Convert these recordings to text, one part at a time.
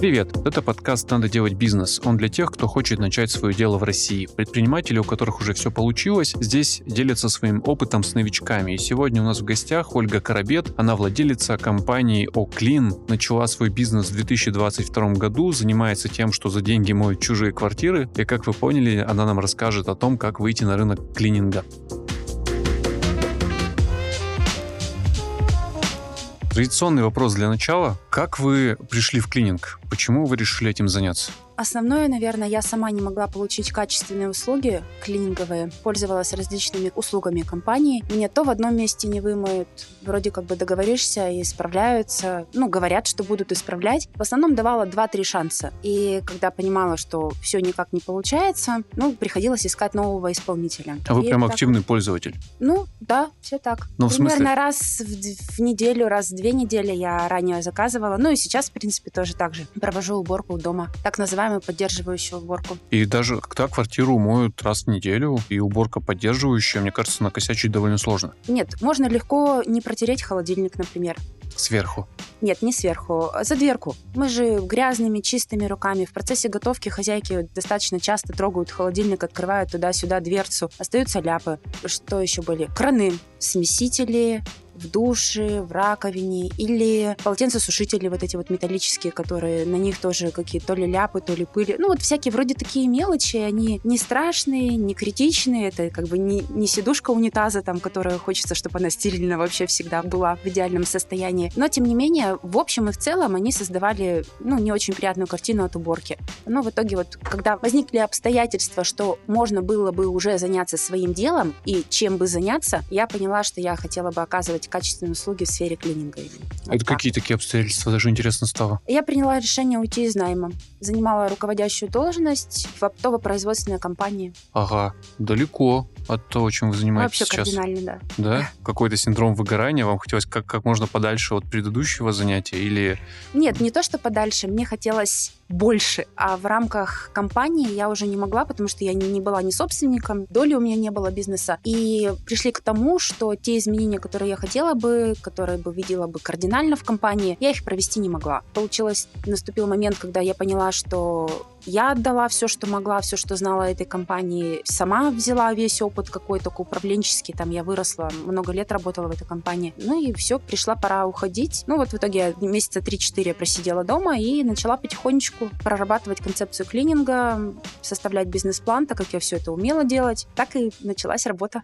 Привет! Это подкаст «Надо делать бизнес». Он для тех, кто хочет начать свое дело в России. Предприниматели, у которых уже все получилось, здесь делятся своим опытом с новичками. И сегодня у нас в гостях Ольга Карабет. Она владелица компании «Оклин». Начала свой бизнес в 2022 году, занимается тем, что за деньги моют чужие квартиры. И, как вы поняли, она нам расскажет о том, как выйти на рынок клининга. Традиционный вопрос для начала. Как вы пришли в клининг? Почему вы решили этим заняться? Основное, наверное, я сама не могла получить качественные услуги клининговые, пользовалась различными услугами компании. Мне то в одном месте не вымоют, вроде как бы договоришься и исправляются. Ну, говорят, что будут исправлять. В основном давала 2-3 шанса. И когда понимала, что все никак не получается, ну, приходилось искать нового исполнителя. А вы и прям так активный пользователь? Ну, да, все так. Ну, в Примерно смысле? раз в, в неделю, раз в две недели я ранее заказывала. Ну и сейчас, в принципе, тоже так же. Провожу уборку дома. Так называемую поддерживающую уборку. И даже когда квартиру моют раз в неделю, и уборка поддерживающая, мне кажется, накосячить довольно сложно. Нет, можно легко не протереть холодильник, например. Сверху. Нет, не сверху, а за дверку. Мы же грязными, чистыми руками. В процессе готовки хозяйки достаточно часто трогают холодильник, открывают туда-сюда дверцу. Остаются ляпы. Что еще были? Краны, смесители, в душе, в раковине или полотенцесушители вот эти вот металлические, которые на них тоже какие то ли ляпы, то ли пыли. Ну вот всякие вроде такие мелочи, они не страшные, не критичные. Это как бы не, не сидушка унитаза, там, которая хочется, чтобы она стерильно вообще всегда была в идеальном состоянии. Но тем не менее, в общем и в целом они создавали ну, не очень приятную картину от уборки. Но в итоге вот, когда возникли обстоятельства, что можно было бы уже заняться своим делом и чем бы заняться, я поняла, что я хотела бы оказывать качественные услуги в сфере клининга. именно. Вот Это так. какие такие обстоятельства? Даже интересно стало. Я приняла решение уйти из найма. Занимала руководящую должность в оптово-производственной компании. Ага, далеко от того, чем вы занимаетесь Вообще сейчас. кардинально, да. Да? Какой-то синдром выгорания? Вам хотелось как, как можно подальше от предыдущего занятия? Или Нет, не то, что подальше. Мне хотелось больше. А в рамках компании я уже не могла, потому что я не, была ни собственником, доли у меня не было бизнеса. И пришли к тому, что те изменения, которые я хотела бы, которые бы видела бы кардинально в компании, я их провести не могла. Получилось, наступил момент, когда я поняла, что я отдала все, что могла, все, что знала этой компании. Сама взяла весь опыт какой только управленческий. Там я выросла, много лет работала в этой компании. Ну и все, пришла пора уходить. Ну вот в итоге месяца 3-4 я просидела дома и начала потихонечку прорабатывать концепцию клининга, составлять бизнес-план, так как я все это умела делать. Так и началась работа.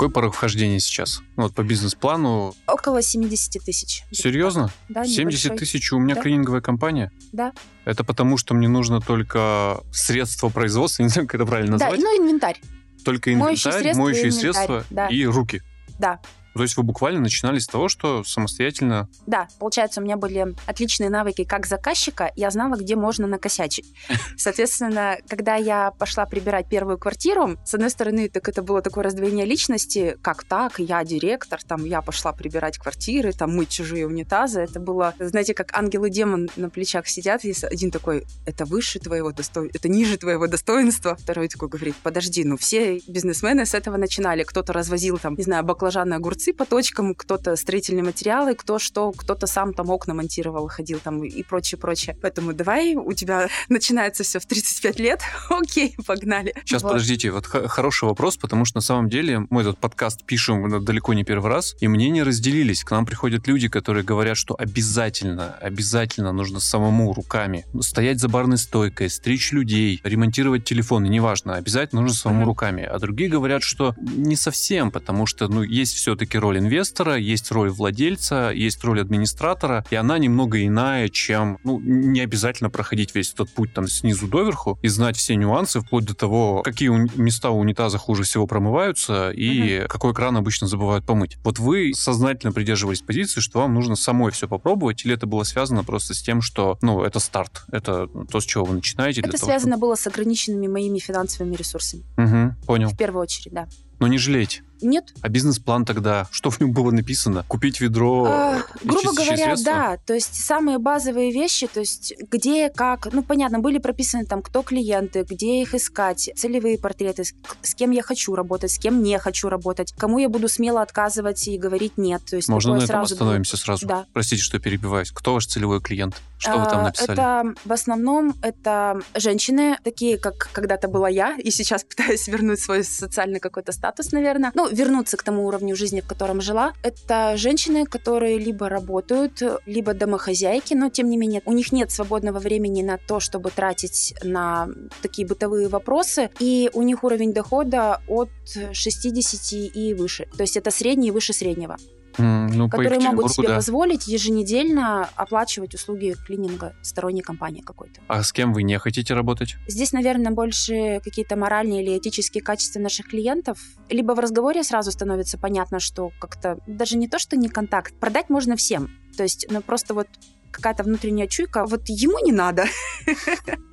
Какой порог вхождения сейчас? Ну, Вот по бизнес-плану. Около 70 тысяч. Серьезно? Да, 70 небольшой. тысяч у меня Да. клининговая компания? Да. Это потому, что мне нужно только средства производства, не знаю, как это правильно Да, назвать. ну инвентарь. Только моющие инвентарь, средства и моющие инвентарь, средства да. и руки. Да. То есть вы буквально начинали с того, что самостоятельно... Да, получается, у меня были отличные навыки как заказчика, я знала, где можно накосячить. Соответственно, когда я пошла прибирать первую квартиру, с одной стороны, так это было такое раздвоение личности, как так, я директор, там, я пошла прибирать квартиры, там, мыть чужие унитазы. Это было, знаете, как ангел и демон на плечах сидят, и один такой, это выше твоего достоинства, это ниже твоего достоинства. Второй такой говорит, подожди, ну все бизнесмены с этого начинали. Кто-то развозил там, не знаю, баклажаны, огурцы по точкам, кто-то строительные материалы, кто что, кто-то сам там окна монтировал, ходил там и прочее, прочее. Поэтому давай, у тебя начинается все в 35 лет, окей, погнали. Сейчас, Вот. подождите, вот х- хороший вопрос, потому что на самом деле мы этот подкаст пишем далеко не первый раз, и мнения разделились. К нам приходят люди, которые говорят, что обязательно, обязательно нужно самому руками стоять за барной стойкой, стричь людей, ремонтировать телефоны, неважно, обязательно нужно самому руками. А другие говорят, что не совсем, потому что ну, есть все-таки роль инвестора, есть роль владельца, есть роль администратора, и она немного иная, чем, ну, не обязательно проходить весь этот путь там снизу доверху и знать все нюансы, вплоть до того, какие места у унитаза хуже всего промываются и какой кран обычно забывают помыть. Вот вы сознательно придерживались позиции, что вам нужно самой все попробовать, или это было связано просто с тем, что, ну, это старт, это то, с чего вы начинаете? Это того, связано было с ограниченными моими финансовыми ресурсами. чтобы- Мгм, понял. В первую очередь, да. Но не жалеть. Нет. А бизнес-план тогда? Что в нем было написано? Купить ведро А, и грубо говоря, средства? да. То есть самые базовые вещи, то есть где, как, ну понятно, были прописаны там, кто клиенты, где их искать, целевые портреты, с, с кем я хочу работать, с кем не хочу работать, кому я буду смело отказывать и говорить нет. То есть Можно на этом сразу будет. остановимся сразу? Да. Простите, что перебиваюсь. Кто ваш целевой клиент? Что вы там А, написали? Это в основном это женщины, такие, как когда-то была я, и сейчас пытаюсь вернуть свой социальный какой-то статус, наверное. Ну, вернуться к тому уровню жизни, в котором жила. Это женщины, которые либо работают, либо домохозяйки, но тем не менее у них нет свободного времени на то, чтобы тратить на такие бытовые вопросы, и у них уровень дохода от 60 и выше. То есть это средний и выше среднего ну, которые могут Екатеринбургу, себе да. позволить еженедельно оплачивать услуги клининга сторонней компании какой-то. А с кем вы не хотите работать? Здесь, наверное, больше какие-то моральные или этические качества наших клиентов. Либо в разговоре сразу становится понятно, что как-то даже не то, что не контакт, продать можно всем. То есть, ну просто вот какая-то внутренняя чуйка, вот ему не надо.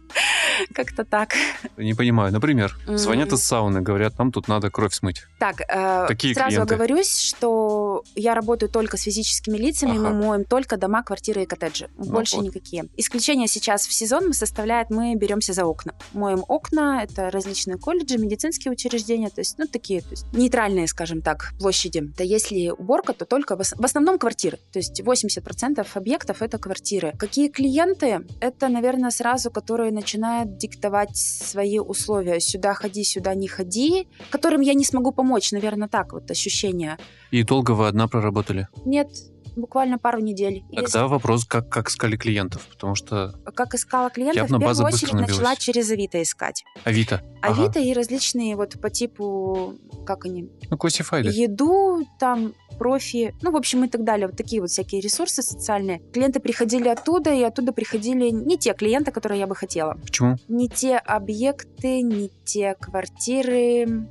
Как-то так. Не понимаю. Например, звонят из сауны, говорят, нам тут надо кровь смыть. Так, э, Такие сразу клиенты. оговорюсь, что я работаю только с физическими лицами, Ага. мы моем только дома, квартиры и коттеджи. Больше вот. никакие. Исключение сейчас в сезон составляет, мы беремся за окна. Моем окна, это различные колледжи, медицинские учреждения, то есть, ну, такие, то есть, нейтральные, скажем так, площади. Да если уборка, то только в основном квартиры. То есть 80% объектов это квартиры. Какие клиенты? Это, наверное, сразу, которые начинают диктовать свои условия. Сюда ходи, сюда не ходи, которым я не смогу помочь, наверное, так вот ощущение. И долго вы одна проработали? Нет, буквально пару недель. Тогда вопрос, как, как искали клиентов, потому что Если- как искала клиентов, Явно в первую очередь начала через Авито искать. Авито. Ага. Авито и различные вот по типу, как они, Ну, классифайды. еду, там, профи, ну, в общем, и так далее. Вот такие вот всякие ресурсы социальные. Клиенты приходили оттуда, и оттуда приходили не те клиенты, которые я бы хотела. Почему? Не те объекты, не те квартиры,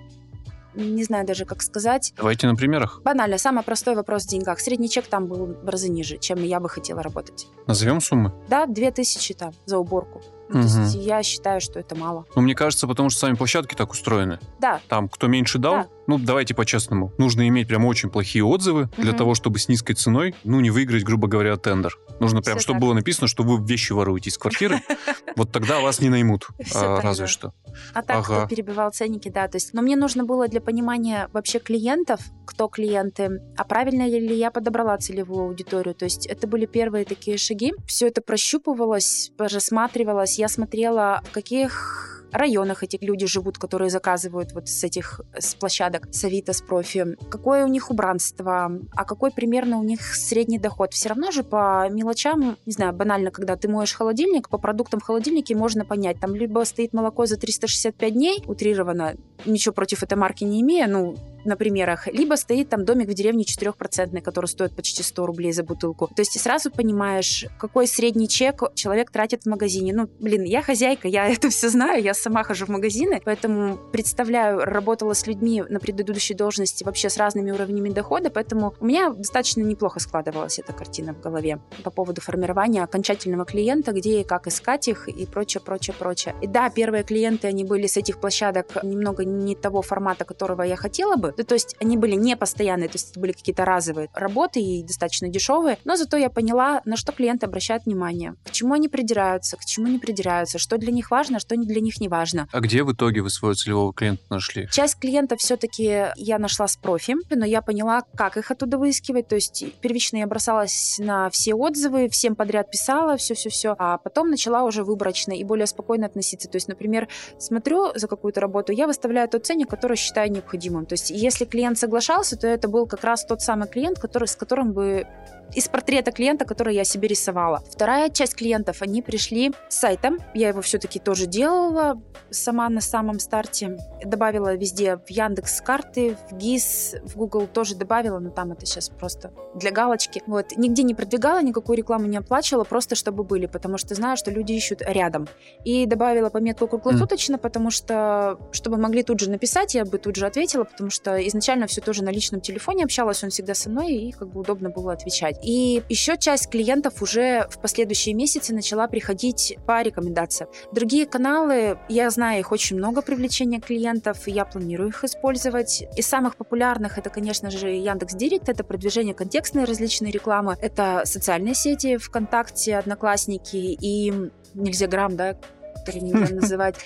не знаю даже, как сказать. Давайте на примерах. Банально, самый простой вопрос в деньгах. Средний чек там был в разы ниже, чем я бы хотела работать. Назовем суммы. Да, 2000 там за уборку. Ну, Мгм. То есть я считаю, что это мало. Ну, мне кажется, потому что сами площадки так устроены. Да, Там, кто меньше дал, Да. ну, давайте по-честному. Нужно иметь прям очень плохие отзывы для Мгм. того, чтобы с низкой ценой, ну, не выиграть, грубо говоря, тендер. Нужно прям, Всё чтобы так. было написано, что вы вещи воруете из квартиры. Вот тогда вас не наймут. А, Разве что. А так, кто перебивал ценники, да. То есть, но мне нужно было для понимания вообще клиентов, кто клиенты, а правильно ли я подобрала целевую аудиторию. То есть это были первые такие шаги. Все это прощупывалось, рассматривалось. Я смотрела, в каких районах эти люди живут, которые заказывают вот с этих с площадок, с Авито, с профи, какое у них убранство, а какой примерно у них средний доход. Все равно же по мелочам, не знаю, банально, когда ты моешь холодильник, по продуктам в холодильнике можно понять, там либо стоит молоко за 365 дней, утрированно, ничего против этой марки не имея, ну, на примерах, либо стоит там домик в деревне 4%, который стоит почти 100 рублей за бутылку. То есть ты сразу понимаешь, какой средний чек человек тратит в магазине. Ну, блин, я хозяйка, я это все знаю, я сама хожу в магазины, поэтому представляю, работала с людьми на предыдущей должности вообще с разными уровнями дохода, поэтому у меня достаточно неплохо складывалась эта картина в голове по поводу формирования окончательного клиента, где и как искать их и прочее, прочее, прочее. И да, первые клиенты, они были с этих площадок немного не того формата, которого я хотела бы, Да, то есть они были не постоянные, то есть это были какие-то разовые работы и достаточно дешевые, но зато я поняла, на что клиенты обращают внимание, к чему они придираются, к чему не придираются, что для них важно, что для них не важно. А где в итоге вы своего целевого клиента нашли? Часть клиентов все-таки я нашла с профи, но я поняла, как их оттуда выискивать. То есть первично я бросалась на все отзывы, всем подряд писала, все-все-все, а потом начала уже выборочно и более спокойно относиться. То есть, например, смотрю за какую-то работу, я выставляю тот ценник, который считаю необходимым. То есть, если клиент соглашался, то это был как раз тот самый клиент, который, с которым бы из портрета клиента, который я себе рисовала. Вторая часть клиентов, они пришли с сайтом. Я его все-таки тоже делала сама на самом старте. Добавила везде в Яндекс карты, в ГИС, в Google тоже добавила, но там это сейчас просто для галочки. Вот. Нигде не продвигала, никакую рекламу не оплачивала, просто чтобы были, потому что знаю, что люди ищут рядом. И добавила пометку круглосуточно, потому что, чтобы могли тут же написать, я бы тут же ответила, потому что изначально все тоже на личном телефоне общалась, он всегда со мной, и как бы удобно было отвечать. И еще часть клиентов уже в последующие месяцы начала приходить по рекомендациям. Другие каналы, я знаю, их очень много привлечения клиентов, я планирую их использовать. Из самых популярных это, конечно же, Яндекс Директ, это продвижение контекстной различной рекламы, это социальные сети ВКонтакте, Одноклассники и нельзя грамм, да, который нельзя называть.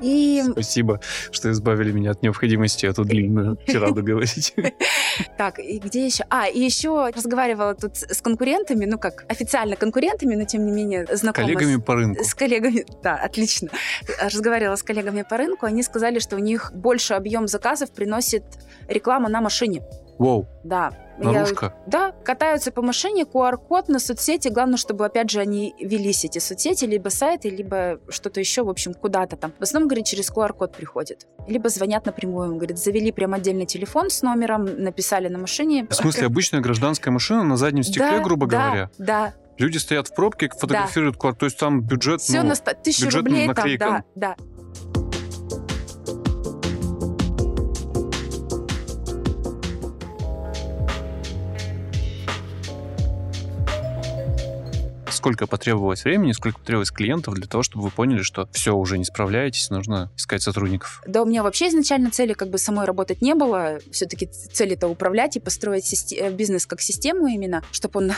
И... Спасибо, что избавили меня от необходимости эту длинную тираду говорить. Так, и где еще? А, и еще разговаривала тут с конкурентами, ну как, официально конкурентами, но тем не менее знакома. С коллегами по рынку. С коллегами, да, отлично. Разговаривала с коллегами по рынку, они сказали, что у них больше объем заказов приносит реклама на машине. Воу. Да. Наружка? Я, да, катаются по машине, QR-код на соцсети. Главное, чтобы, опять же, они велись, эти соцсети, либо сайты, либо что-то еще, в общем, куда-то там. В основном, говорит, через QR-код приходят. Либо звонят напрямую. Говорит, завели прям отдельный телефон с номером, написали на машине. В смысле, обычная гражданская машина на заднем стекле, да, грубо да, говоря? Да, Люди стоят в пробке, фотографируют да. QR, то есть там бюджет, Все ну, на тысячу рублей там, да, да. Сколько потребовалось времени, сколько потребовалось клиентов для того, чтобы вы поняли, что все, уже не справляетесь, нужно искать сотрудников? Да, у меня вообще изначально цели как бы самой работать не было. Все-таки цель это управлять и построить э, бизнес как систему именно, чтобы он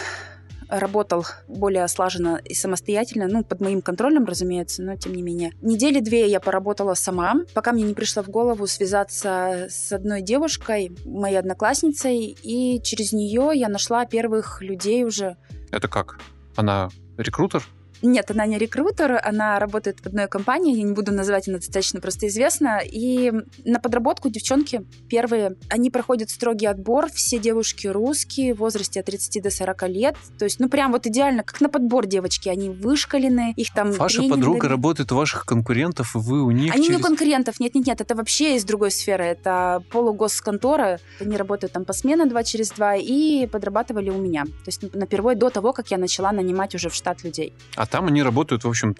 работал более слаженно и самостоятельно, ну, под моим контролем, разумеется, но тем не менее. Недели две я поработала сама, пока мне не пришло в голову связаться с одной девушкой, моей одноклассницей, и через нее я нашла первых людей уже. Это как? Она рекрутер? Нет, она не рекрутер, она работает в одной компании, я не буду называть, она достаточно просто известна. И на подработку девчонки первые, они проходят строгий отбор, все девушки русские, в возрасте от 30 до 40 лет. То есть, ну, прям вот идеально, как на подбор девочки, они вышкалены, их там... Ваша подруга дали. работает у ваших конкурентов, и вы у них Они через... не у конкурентов, нет-нет-нет, это вообще из другой сферы, это полугосконтора, они работают там по смене два через два и подрабатывали у меня. То есть на первой до того, как я начала нанимать уже в штат людей. А там они работают, в общем,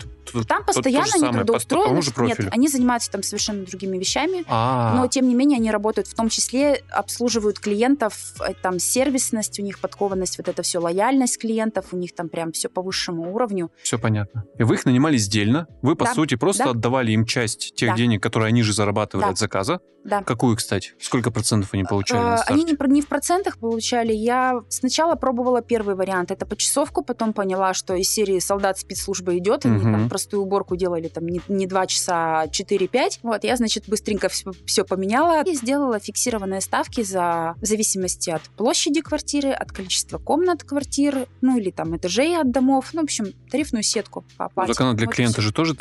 там постоянно то, они трудоустроены. По Нет, они занимаются там совершенно другими вещами, А-а-а. но тем не менее они работают, в том числе обслуживают клиентов, э, там сервисность у них, подкованность, вот это все, лояльность клиентов, у них там прям все по высшему уровню. Все понятно. И вы их нанимали сдельно, вы, по да. сути, просто да. отдавали им часть тех да. денег, которые они же зарабатывали да. от заказа. Да. Какую, кстати? Сколько процентов они получали а, Они не, не в процентах получали. Я сначала пробовала первый вариант. Это почасовку, потом поняла, что из серии «Солдат спецслужбы идет», они угу. там простую уборку делали там не, не 2 часа, а 4-5. Вот, я, значит, быстренько все, все поменяла и сделала фиксированные ставки за в зависимости от площади квартиры, от количества комнат квартир, ну или там этажей от домов. Ну, в общем, тарифную сетку по Ну, так она для вот клиента же тоже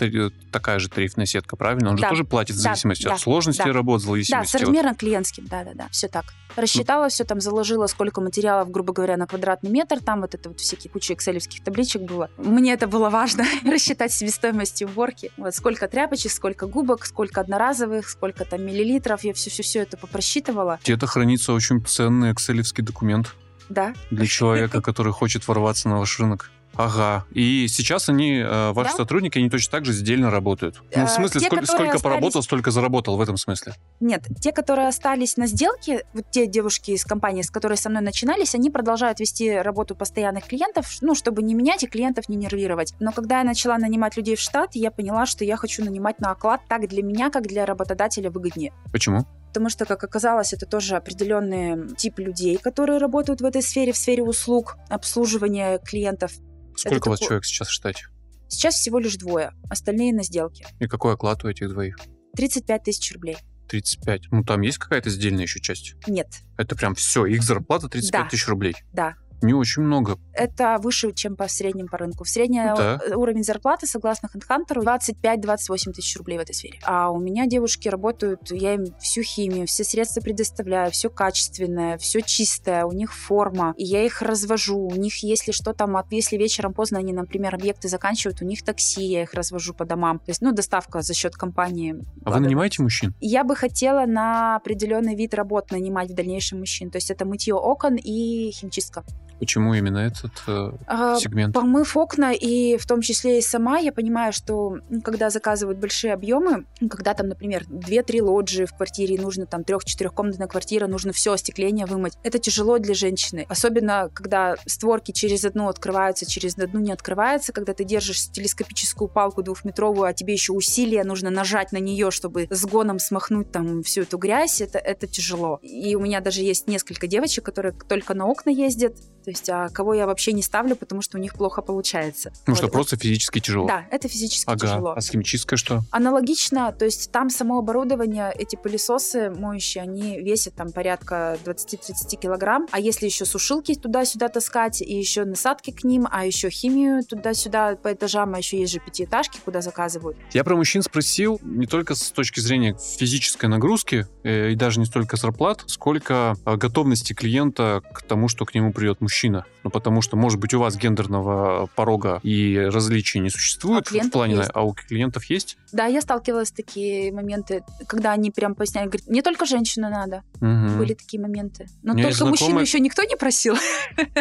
такая же тарифная сетка, правильно? Он да. же тоже платит в зависимости да, от сложности да. работы, зависимости. Да, с размером клиентским, да-да-да, все так. Рассчитала все, там заложила, сколько материалов, грубо говоря, на квадратный метр, там вот это вот всякие куча экселевских табличек было. Мне это было важно, рассчитать себестоимость уборки. Вот сколько тряпочек, сколько губок, сколько одноразовых, сколько там миллилитров, я все-все-все это попросчитывала. Где-то хранится очень ценный экселевский документ. Да. Для человека, который хочет ворваться на ваш рынок. Ага. И сейчас они, э, ваши да? сотрудники, они точно так же сдельно работают. Ну, в э, смысле, те, сколько, сколько остались... поработал, столько заработал в этом смысле? Нет, те, которые остались на сделке, вот те девушки из компании, с которой со мной начинались, они продолжают вести работу постоянных клиентов, ну, чтобы не менять и клиентов не нервировать. Но когда я начала нанимать людей в штат, я поняла, что я хочу нанимать на оклад так для меня, как для работодателя выгоднее. Почему? потому что, как оказалось, это тоже определенный тип людей, которые работают в этой сфере, в сфере услуг, обслуживания клиентов. Сколько у вас такой... человек сейчас в штате? Сейчас всего лишь двое, остальные на сделке. И какой оклад у этих двоих? 35 тысяч рублей. 35. Ну, там есть какая-то сдельная еще часть? Нет. Это прям все, их зарплата 35 да. тысяч рублей? Да. Не очень много. Это выше, чем по средним по рынку. Средний да. уровень зарплаты, согласно HeadHunter, 25-28 тысяч рублей в этой сфере. А у меня девушки работают, я им всю химию, все средства предоставляю, все качественное, все чистое, у них форма, и я их развожу. У них, если что там, если вечером поздно они, например, объекты заканчивают, у них такси, я их развожу по домам. То есть, ну, доставка за счет компании. А вы нанимаете мужчин? Я бы хотела на определенный вид работ нанимать в дальнейшем мужчин. То есть это мытье окон и химчистка. Почему именно этот э, А, сегмент? Помыв окна, и в том числе и сама, я понимаю, что м, когда заказывают большие объемы, ну, когда там, например, 2-3 лоджии в квартире, нужно там трех-четырехкомнатная квартира, нужно все остекление вымыть. Это тяжело для женщины. Особенно, когда створки через одну открываются, через одну не открываются, когда ты держишь телескопическую палку двухметровую, а тебе еще усилия нужно нажать на нее, чтобы с гоном смахнуть там всю эту грязь, это, это тяжело. И у меня даже есть несколько девочек, которые только на окна ездят, то есть, а кого я вообще не ставлю, потому что у них плохо получается. Ну что, Вот. просто физически тяжело. Да, это физически Ага. тяжело. А с химической что? Аналогично, то есть там само оборудование, эти пылесосы моющие, они весят там порядка 20-30 килограмм, а если еще сушилки туда-сюда таскать, и еще насадки к ним, а еще химию туда-сюда по этажам, а еще есть же пятиэтажки, куда заказывают. Я про мужчин спросил не только с точки зрения физической нагрузки э, и даже не столько зарплат, сколько э, готовности клиента к тому, что к нему придет мужчина. Ну, потому что, может быть, у вас гендерного порога и различий не существует А в плане, есть. а у клиентов есть? Да, я сталкивалась с такие моменты, когда они прям поясняют, говорят, не только женщину надо, Мгм. были такие моменты. Но только мужчину знакомые- еще никто не просил.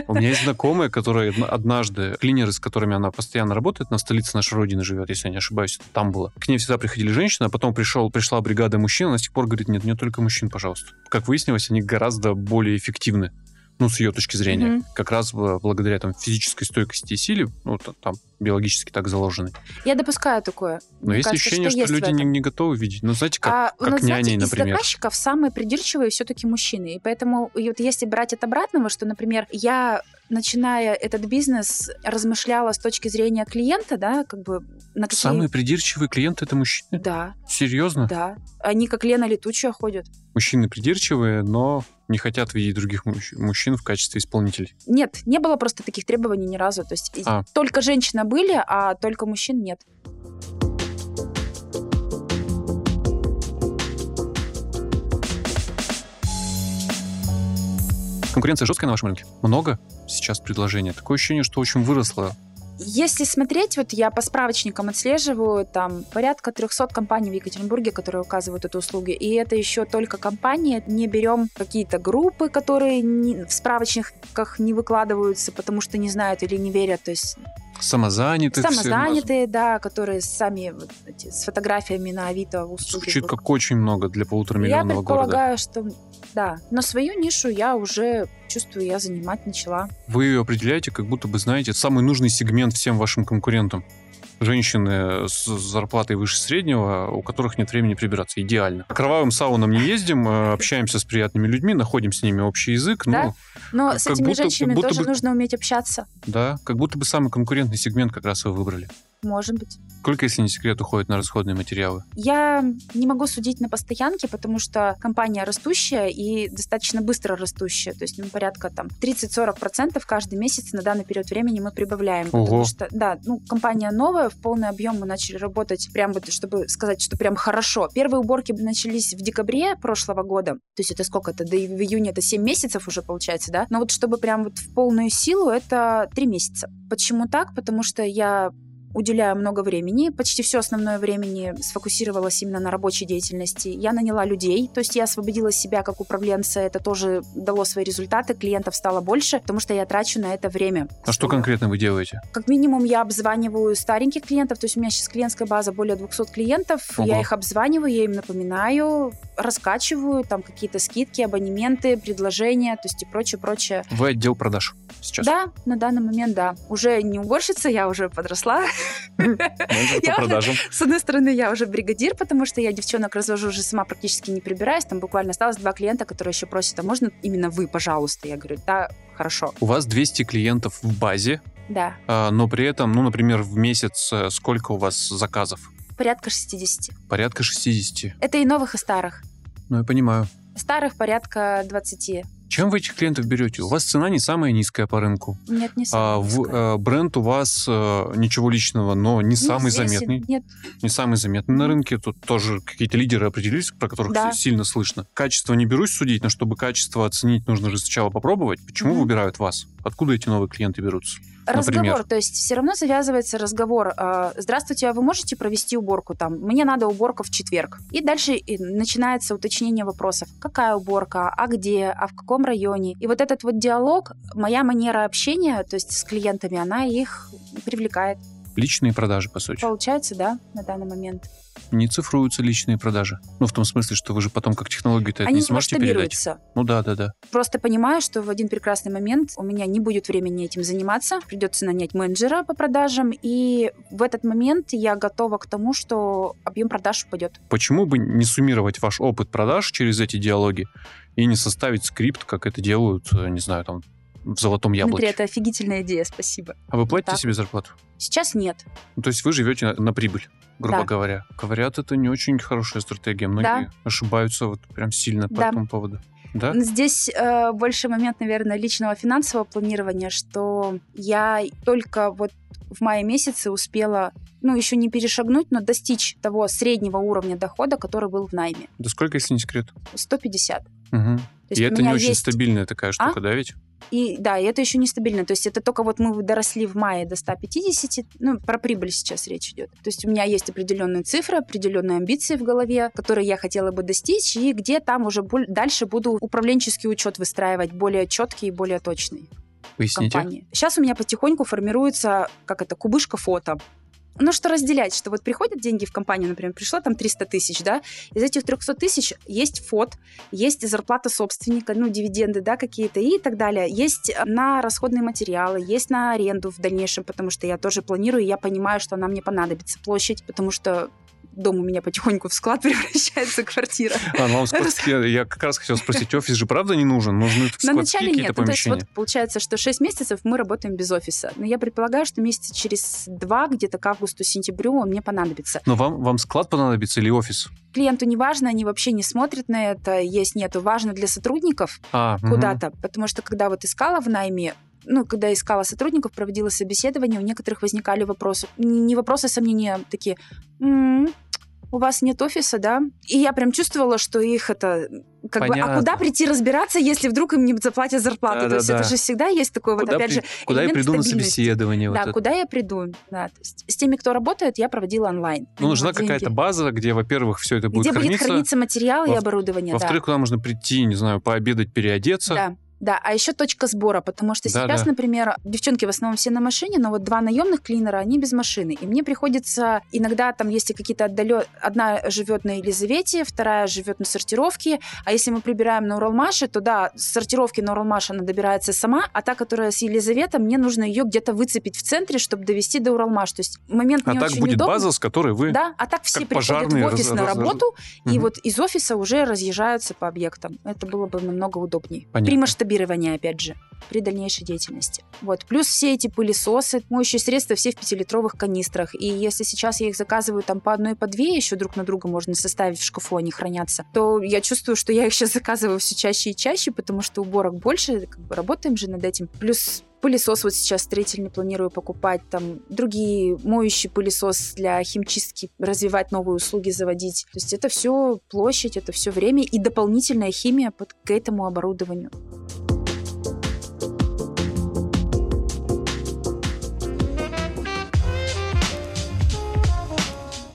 У меня есть знакомая, которая одна- однажды, клинеры, с которыми она постоянно работает, на столице нашей родины живет, если я не ошибаюсь, это там было. К ней всегда приходили женщины, а потом пришел, пришла бригада мужчин, она с тех пор говорит, нет, мне только мужчин, пожалуйста. Как выяснилось, они гораздо более эффективны. Ну, с ее точки зрения. Мгм. Как раз благодаря там физической стойкости и силе, ну, там биологически так заложены. Я допускаю такое. Но Мне есть кажется, ощущение, что, в люди не, не готовы видеть. Ну, знаете, как, а, как ну, знаете, няней, из например. заказчиков самые придирчивые все-таки мужчины. И поэтому и вот если брать от обратного, что, например, я начиная этот бизнес, размышляла с точки зрения клиента, да, как бы на какие... Самые придирчивые клиенты это мужчины? Да, Серьезно? да. Они как Лена Летучая ходят. Мужчины придирчивые, но не хотят видеть других мужч- мужчин в качестве исполнителей. Нет, не было просто таких требований ни разу. То есть А. только женщины были, а только мужчин нет. Конкуренция жесткая на вашем рынке? Много сейчас предложений? Такое ощущение, что очень выросло. Если смотреть, вот я по справочникам отслеживаю, там порядка 300 компаний в Екатеринбурге, которые указывают эту услуги. И это еще только компании, не берем какие-то группы, которые не- в справочниках не выкладываются, потому что не знают или не верят. То есть Самозанятых. все- самозанятые, да, которые сами вот эти, с фотографиями на Авито услуги. Звучит как очень много для Я полуторамиллионного города. предполагаю, что да. Но свою нишу я уже чувствую, я занимать начала. Вы ее определяете, как будто бы знаете самый нужный сегмент всем вашим конкурентам. Женщины с зарплатой выше среднего, у которых нет времени прибираться. Идеально. К кровавым саунам не ездим, э, общаемся с приятными людьми, находим с ними общий язык. Да? Ну, Но Как с этими будто- женщинами будто тоже бы- нужно уметь общаться. да, как будто бы самый конкурентный сегмент как раз вы выбрали. Может быть. Сколько, если не секрет, уходит на расходные материалы? Я не могу судить на постоянке, потому что компания растущая и достаточно быстро рыстущая. То есть ну, порядка там 30-40% каждый месяц на данный период времени мы прибавляем. Ого. Потому что, да, ну, компания новая, в полный объем мы начали работать прям вот, чтобы сказать, что прям хорошо. Первые уборки начались в декабре прошлого года. То есть это сколько? Это до в июня это 7 месяцев уже получается, да? Но вот чтобы прям вот в полную силу, это 3 месяца. Почему так? Потому что я уделяю много времени. Почти все основное времени сфокусировалось именно на рабочей деятельности. Я наняла людей, то есть я освободила себя как управленца. Это тоже дало свои результаты. Клиентов стало больше, потому что я трачу на это время. А что конкретно вы делаете? Как минимум я обзваниваю стареньких клиентов, то есть у меня сейчас клиентская база более 200 клиентов, Ого. я их обзваниваю, я им напоминаю, раскачиваю, там какие-то скидки, абонементы, предложения, то есть и прочее, прочее. Вы отдел продаж сейчас. Да, на данный момент, да. Уже не уборщица, я уже подросла. Я уже- продажам. С одной стороны, я уже бригадир, потому что я девчонок развожу уже сама практически не прибираюсь. Там буквально осталось два клиента, которые еще просят, а можно именно вы, пожалуйста? Я говорю, да, хорошо. У вас 200 клиентов в базе, Да, а, но при этом, ну, например, в месяц э, сколько у вас заказов? порядка 60. Порядка 60. Это и новых, и старых. Ну, я понимаю. Старых порядка 20. Чем вы этих клиентов берете? У вас цена не самая низкая по рынку. Нет, не А, самая в- низкая. э, бренд у вас э, ничего личного, но не Ну, самый здесь заметный. Нет, Не самый заметный на рынке. Тут тоже какие-то лидеры определились, про которых Да. сильно слышно. Качество не берусь судить, но чтобы качество оценить, нужно же сначала попробовать. Почему Мгм. выбирают вас? Откуда эти новые клиенты берутся? Разговор, например? то есть все равно завязывается разговор. э, Здравствуйте, а вы можете провести уборку там? Мне надо уборка в четверг. И дальше начинается уточнение вопросов. Какая уборка? А где? А в каком районе? И вот этот вот диалог, моя манера общения, то есть с клиентами, она их привлекает. Личные продажи, по сути. Получается, да, на данный момент. Не цифруются личные продажи. Ну, в том смысле, что вы же потом как технологию-то это не сможете передать. Ну да, да, да. Просто понимаю, что в один прекрасный момент у меня не будет времени этим заниматься, придется нанять менеджера по продажам, и в этот момент я готова к тому, что объем продаж упадет. Почему бы не суммировать ваш опыт продаж через эти диалоги и не составить скрипт, как это делают, э, не знаю, там, в золотом Дмитрий, яблоке? это офигительная идея, спасибо. А вы платите так. себе зарплату? Сейчас нет. Ну, то есть вы живете на, на прибыль, грубо Да. говоря. Говорят, это не очень хорошая стратегия. Многие Да. ошибаются вот прям сильно по Да. этому поводу. Да? Здесь э, больше момент, наверное, личного финансового планирования, что я только вот в мае месяце успела, ну, еще не перешагнуть, но достичь того среднего уровня дохода, который был в найме. Да сколько, если не секрет? 150. Мгм. То есть И это не очень есть- стабильная такая штука, да, ведь? И да, и это еще нестабильно. То есть это только вот мы доросли в мае до 150, ну, про прибыль сейчас речь идет. То есть у меня есть определенные цифры, определенные амбиции в голове, которые я хотела бы достичь, и где там уже боль- дальше буду управленческий учет выстраивать более четкий и более точный Поясните. компании. Сейчас у меня потихоньку формируется, как это, кубышка фото. Ну, что разделять, что вот приходят деньги в компанию, например, пришло там 300 тысяч, да, из этих 300 тысяч есть фот, есть зарплата собственника, ну, дивиденды, да, какие-то и так далее. Есть на расходные материалы, есть на аренду в дальнейшем, потому что я тоже планирую, я понимаю, что она мне понадобится, площадь, потому что дом у меня потихоньку в склад превращается квартира. А, ну, вам сказать, я, как раз хотел спросить, офис же правда не нужен? Нужны На складские начале нет. Ну, то есть вот получается, что 6 месяцев мы работаем без офиса. Но я предполагаю, что месяца через два, где-то к августу-сентябрю, он мне понадобится. Но вам, вам склад понадобится или офис? Клиенту не важно, они вообще не смотрят на это, есть нету. Важно для сотрудников А, куда-то, потому что когда вот искала в найме, ну, когда искала сотрудников, проводила собеседование, у некоторых возникали вопросы. Не вопросы, а сомнения такие. «М, у вас нет офиса, да? И я прям чувствовала, что их это... Как бы, а куда прийти разбираться, если вдруг им не заплатят зарплату? То есть Да-да-да. это же всегда есть такой вот, Куда, опять при- же, куда я приду на собеседование? Да, вот это? куда я приду? Да, то есть с теми, кто работает, я проводила онлайн. Ну, нужна какая-то база, где, во-первых, все это будет Где будет храниться. храниться материал и Во- оборудование, да. Во-вторых, куда можно прийти, не знаю, пообедать, переодеться. Да. Да, а еще точка сбора, потому что Да, сейчас, да. например, девчонки в основном все на машине, но вот два наемных клинера, они без машины. И мне приходится иногда там, если какие-то отдален... Одна живет на Елизавете, вторая живет на сортировке, а если мы прибираем на Уралмаше, то да, с сортировки на Уралмаш она добирается сама, а та, которая с Елизавета, мне нужно ее где-то выцепить в центре, чтобы довести до Уралмаш. То есть момент А не так очень будет удобный. база, с которой вы... Да, а так все приходят в офис раз- на раз- работу, и Мгм. вот из офиса уже разъезжаются по объектам. Это было бы намного удобнее. Понятно. При масштабировании, опять же, при дальнейшей деятельности. Вот. Плюс все эти пылесосы, моющие средства все в пятилитровых канистрах. И если сейчас я их заказываю там по одной, по две, еще друг на друга можно составить в шкафу, они хранятся, то я чувствую, что я их сейчас заказываю все чаще и чаще, потому что уборок больше, как бы работаем же над этим. Плюс Пылесос вот сейчас строительный планирую покупать, там другие моющий пылесос для химчистки, развивать новые услуги, заводить. То есть это все площадь, это все время и дополнительная химия под, к этому оборудованию.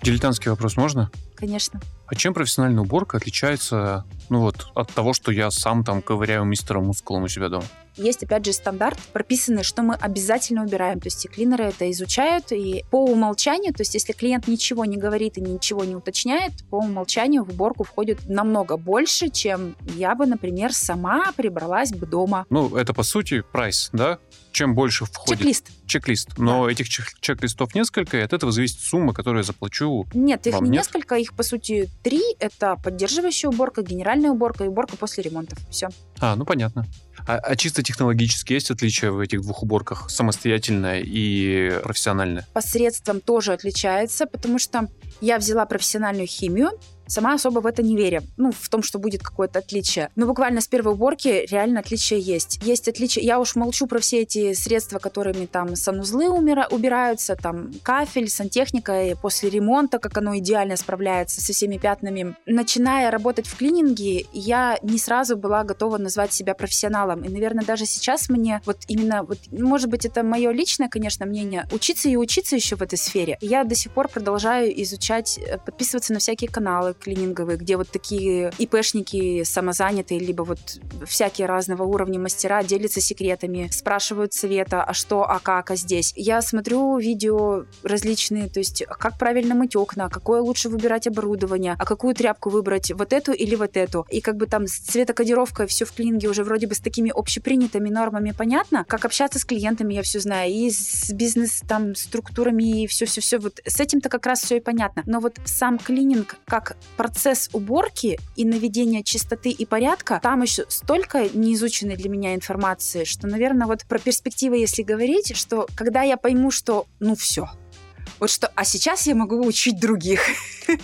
Дилетантский вопрос можно? Конечно. А чем профессиональная уборка отличается, ну вот, от того, что я сам там ковыряю мистера мускулом у себя дома? Есть, опять же, стандарт, прописанный, что мы обязательно убираем. То есть и клинеры это изучают, и по умолчанию, то есть если клиент ничего не говорит и ничего не уточняет, по умолчанию в уборку входит намного больше, чем я бы, например, сама прибралась бы дома. Ну, это, по сути, прайс, да? Чем больше входит... Чек-лист. Чек-лист. Но этих чек- чек-листов несколько, и от этого зависит сумма, которую я заплачу. Нет, их Вам не нет? несколько, их, по сути, три. Это поддерживающая уборка, генеральная уборка и уборка после ремонтов. Все. А, ну понятно. А, а чисто технологически есть отличия в этих двух уборках? Самостоятельная и профессиональная? Посредством тоже отличается, потому что я взяла профессиональную химию, Сама особо в это не верю. Ну, в том, что будет какое-то отличие. Но буквально с первой уборки реально отличие есть. Есть отличие. Я уж молчу про все эти средства, которыми там санузлы умира... убираются, там кафель, сантехника, и после ремонта, как оно идеально справляется со всеми пятнами. Начиная работать в клининге, я не сразу была готова назвать себя профессионалом. И, наверное, даже сейчас мне вот именно, вот, может быть, это мое личное, конечно, мнение, учиться и учиться еще в этой сфере. Я до сих пор продолжаю изучать, э, подписываться на всякие каналы клининговые, где вот такие ИПшники самозанятые, либо вот всякие разного уровня мастера делятся секретами, спрашивают совета, а что, а как, а здесь. Я смотрю видео различные, то есть как правильно мыть окна, какое лучше выбирать оборудование, а какую тряпку выбрать, вот эту или вот эту. И как бы там с цветокодировкой все в клининге уже вроде бы с такими общепринятыми нормами понятно, как общаться с клиентами я все знаю, и с бизнес там структурами, и все-все-все. Вот с этим-то как раз все и понятно. Но вот сам клининг как процесс уборки и наведения чистоты и порядка, там еще столько неизученной для меня информации, что, наверное, вот про перспективы, если говорить, что когда я пойму, что ну все, вот что, а сейчас я могу учить других.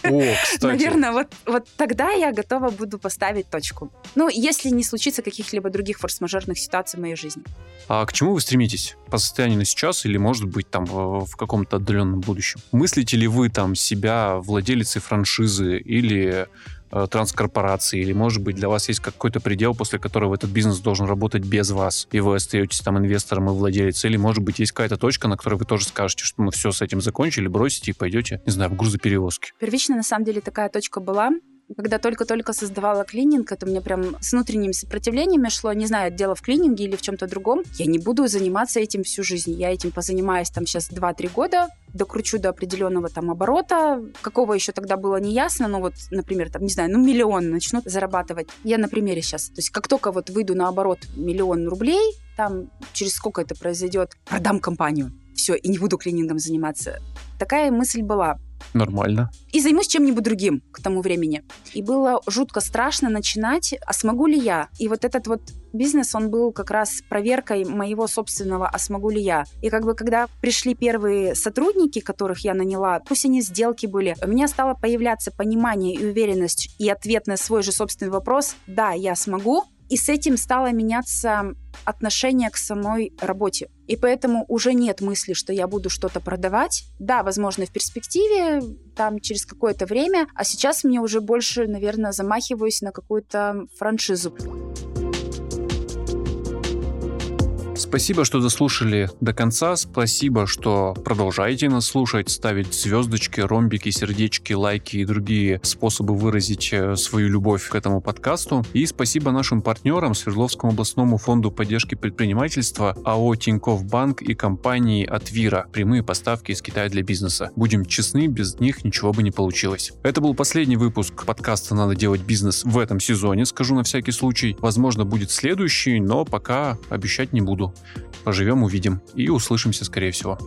О, кстати. Наверное, вот, вот тогда я готова буду поставить точку. Ну, если не случится каких-либо других форс-мажорных ситуаций в моей жизни. А к чему вы стремитесь? По состоянию на сейчас или, может быть, там в каком-то отдаленном будущем? Мыслите ли вы там себя владелицей франшизы или транскорпорации, или, может быть, для вас есть какой-то предел, после которого этот бизнес должен работать без вас, и вы остаетесь там инвестором и владельцем, или, может быть, есть какая-то точка, на которой вы тоже скажете, что мы все с этим закончили, бросите и пойдете, не знаю, в грузоперевозки. Первично, на самом деле, такая точка была, когда только-только создавала клининг, это у меня прям с внутренними сопротивлениями шло, не знаю, дело в клининге или в чем-то другом. Я не буду заниматься этим всю жизнь. Я этим позанимаюсь там сейчас 2-3 года, докручу до определенного там оборота, какого еще тогда было не ясно, но вот, например, там, не знаю, ну, миллион начнут зарабатывать. Я на примере сейчас. То есть как только вот выйду на оборот миллион рублей, там через сколько это произойдет, продам компанию. Все, и не буду клинингом заниматься. Такая мысль была. Нормально. И займусь чем-нибудь другим к тому времени. И было жутко страшно начинать, а смогу ли я? И вот этот вот бизнес, он был как раз проверкой моего собственного, а смогу ли я? И как бы когда пришли первые сотрудники, которых я наняла, пусть они сделки были, у меня стало появляться понимание и уверенность и ответ на свой же собственный вопрос, да, я смогу, и с этим стало меняться отношение к самой работе. И поэтому уже нет мысли, что я буду что-то продавать. Да, возможно, в перспективе, там, через какое-то время, а сейчас мне уже больше, наверное, замахиваюсь на какую-то франшизу. Спасибо, что дослушали до конца. Спасибо, что продолжаете нас слушать, ставить звездочки, ромбики, сердечки, лайки и другие способы выразить э, свою любовь к этому подкасту. И спасибо нашим партнерам Свердловскому областному фонду поддержки предпринимательства, АО Тиньков Банк и компании Атвира. Прямые поставки из Китая для бизнеса. Будем честны, без них ничего бы не получилось. Это был последний выпуск подкаста «Надо делать бизнес» в этом сезоне, скажу на всякий случай. Возможно, будет следующий, но пока обещать не буду. Поживем, увидим и услышимся, скорее всего.